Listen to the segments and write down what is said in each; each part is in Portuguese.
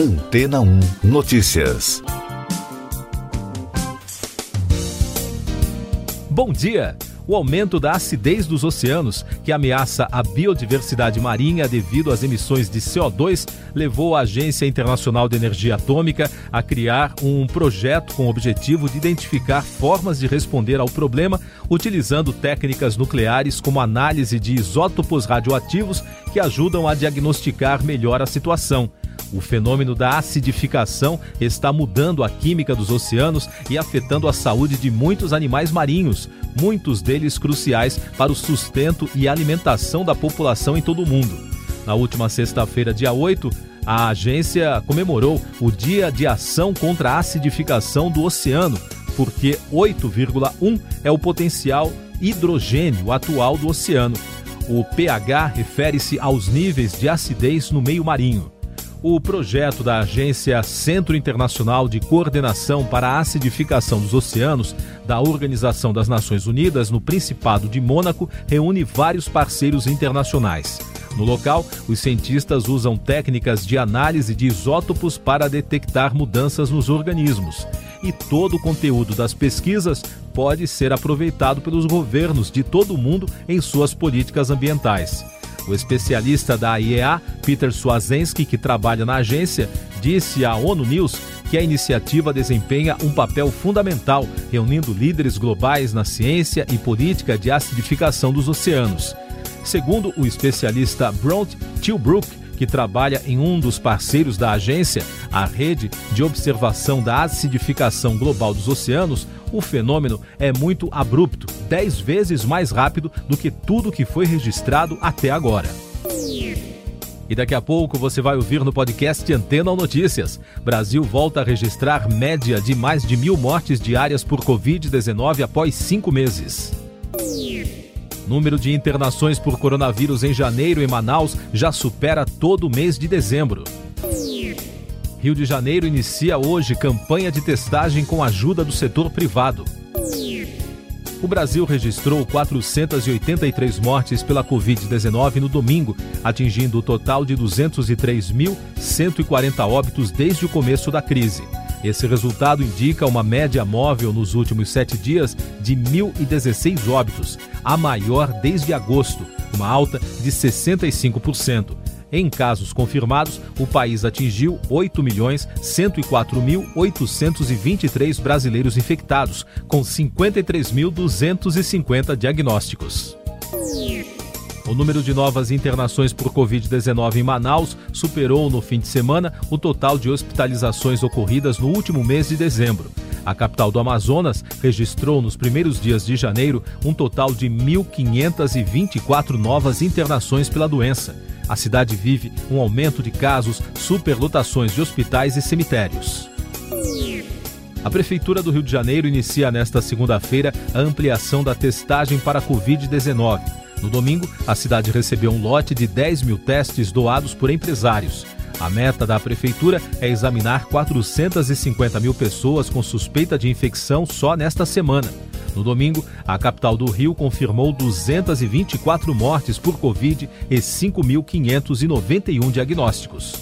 Antena 1 Notícias. Bom dia! O aumento da acidez dos oceanos, que ameaça a biodiversidade marinha devido às emissões de CO2, levou a Agência Internacional de Energia Atômica a criar um projeto com o objetivo de identificar formas de responder ao problema utilizando técnicas nucleares como análise de isótopos radioativos que ajudam a diagnosticar melhor a situação. O fenômeno da acidificação está mudando a química dos oceanos e afetando a saúde de muitos animais marinhos, muitos deles cruciais para o sustento e alimentação da população em todo o mundo. Na última sexta-feira, dia 8, a agência comemorou o Dia de Ação contra a Acidificação do Oceano, porque 8,1 é o potencial hidrogênio atual do oceano. O pH refere-se aos níveis de acidez no meio marinho. O projeto da Agência Centro Internacional de Coordenação para a Acidificação dos Oceanos, da Organização das Nações Unidas no Principado de Mônaco, reúne vários parceiros internacionais. No local, os cientistas usam técnicas de análise de isótopos para detectar mudanças nos organismos. E todo o conteúdo das pesquisas pode ser aproveitado pelos governos de todo o mundo em suas políticas ambientais. O especialista da IEA, Peter Swazensky, que trabalha na agência, disse à ONU News que a iniciativa desempenha um papel fundamental, reunindo líderes globais na ciência e política de acidificação dos oceanos. Segundo o especialista Bront Tilbrook, que trabalha em um dos parceiros da agência, a Rede de Observação da Acidificação Global dos Oceanos, o fenômeno é muito abrupto, 10 vezes mais rápido do que tudo que foi registrado até agora. E daqui a pouco você vai ouvir no podcast Antena Notícias. Brasil volta a registrar média de mais de mil mortes diárias por Covid-19 após cinco meses. Número de internações por coronavírus em janeiro em Manaus já supera todo o mês de dezembro. Rio de Janeiro inicia hoje campanha de testagem com ajuda do setor privado. O Brasil registrou 483 mortes pela Covid-19 no domingo, atingindo o total de 203.140 óbitos desde o começo da crise. Esse resultado indica uma média móvel nos últimos sete dias de 1.016 óbitos, a maior desde agosto, uma alta de 65%. Em casos confirmados, o país atingiu 8.104.823 brasileiros infectados, com 53.250 diagnósticos. O número de novas internações por Covid-19 em Manaus superou no fim de semana o total de hospitalizações ocorridas no último mês de dezembro. A capital do Amazonas registrou nos primeiros dias de janeiro um total de 1.524 novas internações pela doença. A cidade vive um aumento de casos, superlotações de hospitais e cemitérios. A Prefeitura do Rio de Janeiro inicia nesta segunda-feira a ampliação da testagem para a Covid-19. No domingo, a cidade recebeu um lote de 10 mil testes doados por empresários. A meta da Prefeitura é examinar 450 mil pessoas com suspeita de infecção só nesta semana. No domingo, a capital do Rio confirmou 224 mortes por Covid e 5.591 diagnósticos.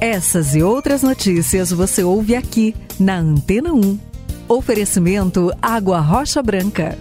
Essas e outras notícias você ouve aqui na Antena 1. Oferecimento Água Rocha Branca.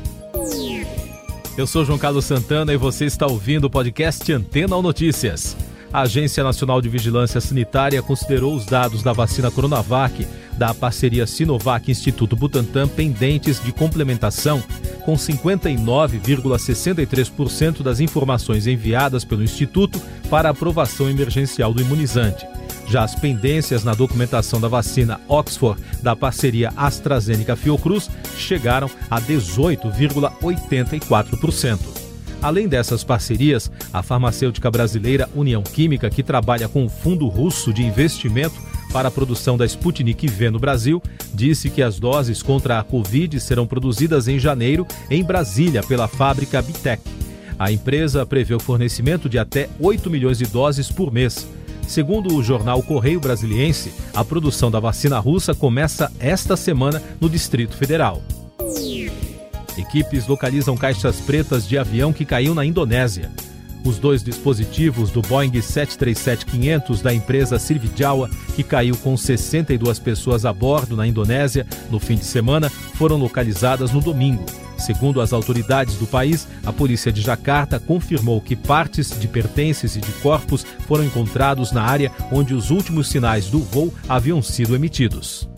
Eu sou João Carlos Santana e você está ouvindo o podcast Antena ou Notícias. A Agência Nacional de Vigilância Sanitária considerou os dados da vacina Coronavac da parceria Sinovac Instituto Butantan pendentes de complementação, com 59,63% das informações enviadas pelo Instituto para aprovação emergencial do imunizante. Já as pendências na documentação da vacina Oxford da parceria AstraZeneca Fiocruz chegaram a 18,84%. Além dessas parcerias, a farmacêutica brasileira União Química, que trabalha com o Fundo Russo de Investimento para a produção da Sputnik V no Brasil, disse que as doses contra a Covid serão produzidas em janeiro em Brasília pela fábrica Bitec. A empresa prevê o fornecimento de até 8 milhões de doses por mês. Segundo o jornal Correio Brasiliense, a produção da vacina russa começa esta semana no Distrito Federal. Equipes localizam caixas pretas de avião que caiu na Indonésia. Os dois dispositivos do Boeing 737-500 da empresa Sriwijaya, que caiu com 62 pessoas a bordo na Indonésia no fim de semana, foram localizadas no domingo. Segundo as autoridades do país, a polícia de Jacarta confirmou que partes de pertences e de corpos foram encontrados na área onde os últimos sinais do voo haviam sido emitidos.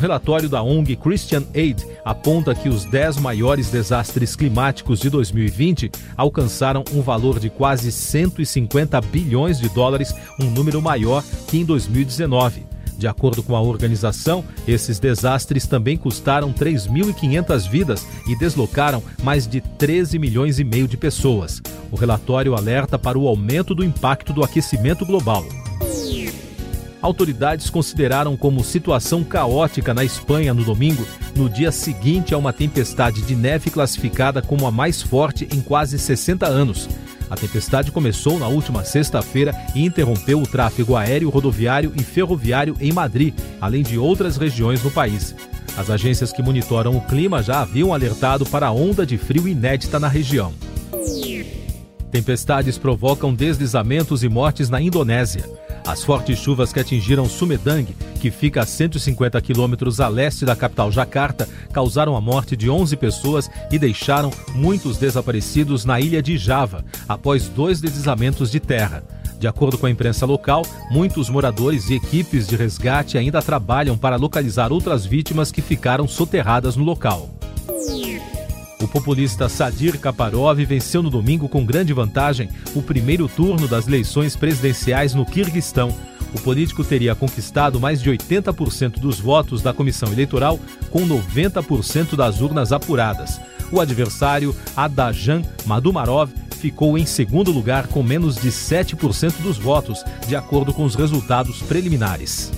Relatório da ONG Christian Aid aponta que os 10 maiores desastres climáticos de 2020 alcançaram um valor de quase 150 bilhões de dólares, um número maior que em 2019. De acordo com a organização, esses desastres também custaram 3.500 vidas e deslocaram mais de 13 milhões e meio de pessoas. O relatório alerta para o aumento do impacto do aquecimento global. Autoridades consideraram como situação caótica na Espanha no domingo, no dia seguinte a uma tempestade de neve classificada como a mais forte em quase 60 anos. A tempestade começou na última sexta-feira e interrompeu o tráfego aéreo, rodoviário e ferroviário em Madrid, além de outras regiões no país. As agências que monitoram o clima já haviam alertado para a onda de frio inédita na região. Tempestades provocam deslizamentos e mortes na Indonésia. As fortes chuvas que atingiram Sumedang, que fica a 150 quilômetros a leste da capital Jakarta, causaram a morte de 11 pessoas e deixaram muitos desaparecidos na ilha de Java, após dois deslizamentos de terra. De acordo com a imprensa local, muitos moradores e equipes de resgate ainda trabalham para localizar outras vítimas que ficaram soterradas no local. O populista Sadir Kaparov venceu no domingo com grande vantagem o primeiro turno das eleições presidenciais no Quirguistão. O político teria conquistado mais de 80% dos votos da comissão eleitoral, com 90% das urnas apuradas. O adversário, Adajan Madumarov, ficou em segundo lugar com menos de 7% dos votos, de acordo com os resultados preliminares.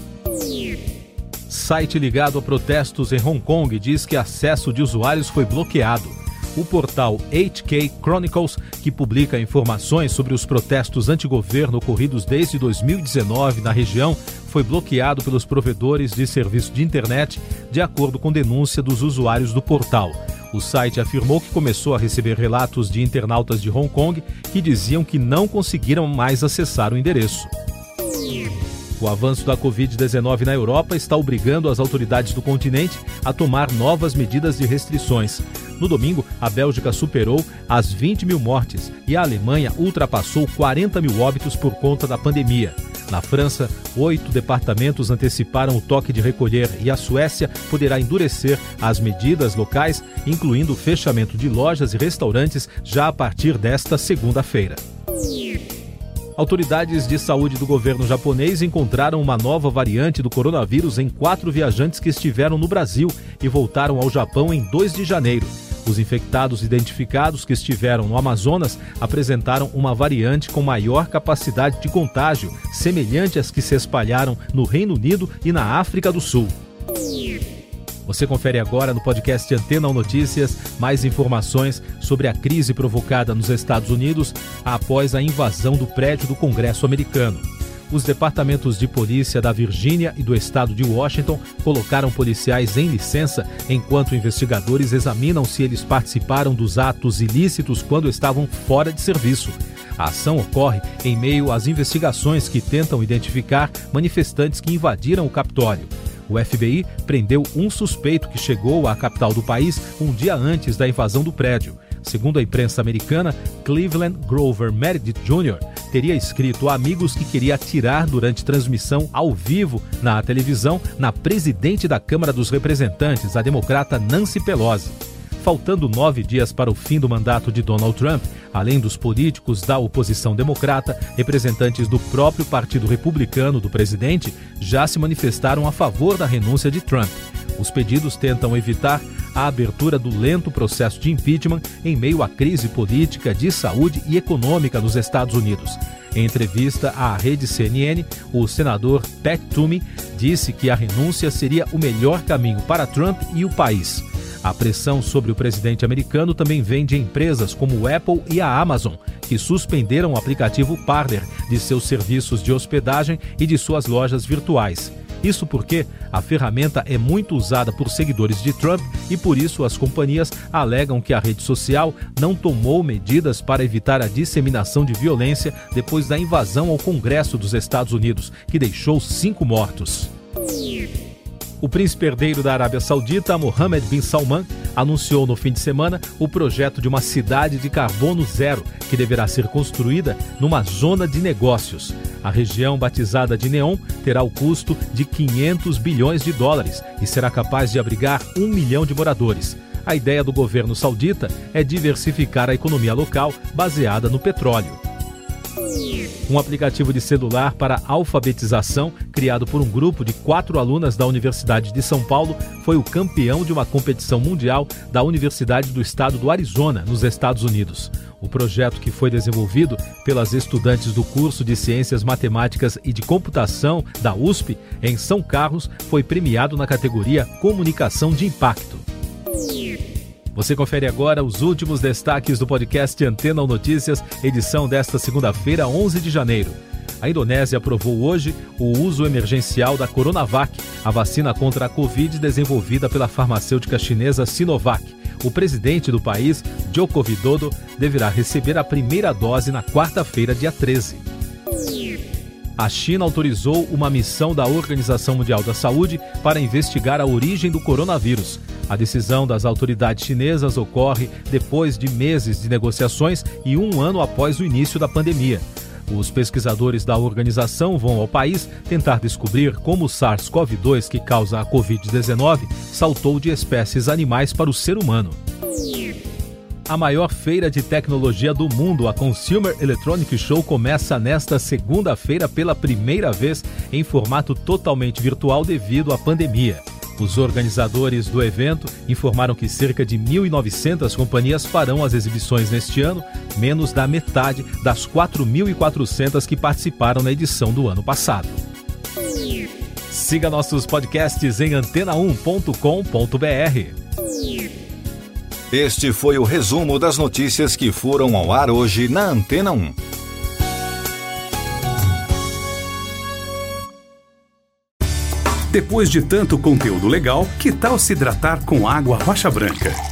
Site ligado a protestos em Hong Kong diz que acesso de usuários foi bloqueado. O portal HK Chronicles, que publica informações sobre os protestos antigoverno ocorridos desde 2019 na região, foi bloqueado pelos provedores de serviço de internet, de acordo com denúncia dos usuários do portal. O site afirmou que começou a receber relatos de internautas de Hong Kong que diziam que não conseguiram mais acessar o endereço. O avanço da Covid-19 na Europa está obrigando as autoridades do continente a tomar novas medidas de restrições. No domingo, a Bélgica superou as 20 mil mortes e a Alemanha ultrapassou 40 mil óbitos por conta da pandemia. Na França, oito departamentos anteciparam o toque de recolher e a Suécia poderá endurecer as medidas locais, incluindo o fechamento de lojas e restaurantes já a partir desta segunda-feira. Autoridades de saúde do governo japonês encontraram uma nova variante do coronavírus em quatro viajantes que estiveram no Brasil e voltaram ao Japão em 2 de janeiro. Os infectados identificados que estiveram no Amazonas apresentaram uma variante com maior capacidade de contágio, semelhante às que se espalharam no Reino Unido e na África do Sul. Você confere agora no podcast Antena Notícias mais informações sobre a crise provocada nos Estados Unidos após a invasão do prédio do Congresso americano. Os departamentos de polícia da Virgínia e do estado de Washington colocaram policiais em licença enquanto investigadores examinam se eles participaram dos atos ilícitos quando estavam fora de serviço. A ação ocorre em meio às investigações que tentam identificar manifestantes que invadiram o Capitólio. O FBI prendeu um suspeito que chegou à capital do país um dia antes da invasão do prédio. Segundo a imprensa americana, Cleveland Grover Meredith Jr. teria escrito a amigos que queria atirar durante transmissão ao vivo na televisão na presidente da Câmara dos Representantes, a democrata Nancy Pelosi. Faltando nove dias para o fim do mandato de Donald Trump, além dos políticos da oposição democrata, representantes do próprio Partido Republicano do presidente já se manifestaram a favor da renúncia de Trump. Os pedidos tentam evitar a abertura do lento processo de impeachment em meio à crise política, de saúde e econômica nos Estados Unidos. Em entrevista à rede CNN, o senador Pat Toomey disse que a renúncia seria o melhor caminho para Trump e o país. A pressão sobre o presidente americano também vem de empresas como o Apple e a Amazon, que suspenderam o aplicativo Parler de seus serviços de hospedagem e de suas lojas virtuais. Isso porque a ferramenta é muito usada por seguidores de Trump e por isso as companhias alegam que a rede social não tomou medidas para evitar a disseminação de violência depois da invasão ao Congresso dos Estados Unidos, que deixou cinco mortos. O príncipe herdeiro da Arábia Saudita, Mohammed bin Salman, anunciou no fim de semana o projeto de uma cidade de carbono zero, que deverá ser construída numa zona de negócios. A região, batizada de Neon, terá o custo de 500 bilhões de dólares e será capaz de abrigar um milhão de moradores. A ideia do governo saudita é diversificar a economia local baseada no petróleo. Um aplicativo de celular para alfabetização, criado por um grupo de quatro alunas da Universidade de São Paulo, foi o campeão de uma competição mundial da Universidade do Estado do Arizona, nos Estados Unidos. O projeto, que foi desenvolvido pelas estudantes do curso de Ciências Matemáticas e de Computação da USP, em São Carlos, foi premiado na categoria Comunicação de Impacto. Você confere agora os últimos destaques do podcast Antena Notícias, edição desta segunda-feira, 11 de janeiro. A Indonésia aprovou hoje o uso emergencial da Coronavac, a vacina contra a Covid desenvolvida pela farmacêutica chinesa Sinovac. O presidente do país, Joko Widodo, deverá receber a primeira dose na quarta-feira, dia 13 a China autorizou uma missão da Organização Mundial da Saúde para investigar a origem do coronavírus. A decisão das autoridades chinesas ocorre depois de meses de negociações e um ano após o início da pandemia. Os pesquisadores da organização vão ao país tentar descobrir como o SARS-CoV-2, que causa a Covid-19, saltou de espécies animais para o ser humano. A maior feira de tecnologia do mundo, a Consumer Electronic Show, começa nesta segunda-feira pela primeira vez em formato totalmente virtual devido à pandemia. Os organizadores do evento informaram que cerca de 1.900 companhias farão as exibições neste ano, menos da metade das 4.400 que participaram na edição do ano passado. Siga nossos podcasts em antena1.com.br. Este foi o resumo das notícias que foram ao ar hoje na Antena 1. Depois de tanto conteúdo legal, que tal se hidratar com água rocha branca?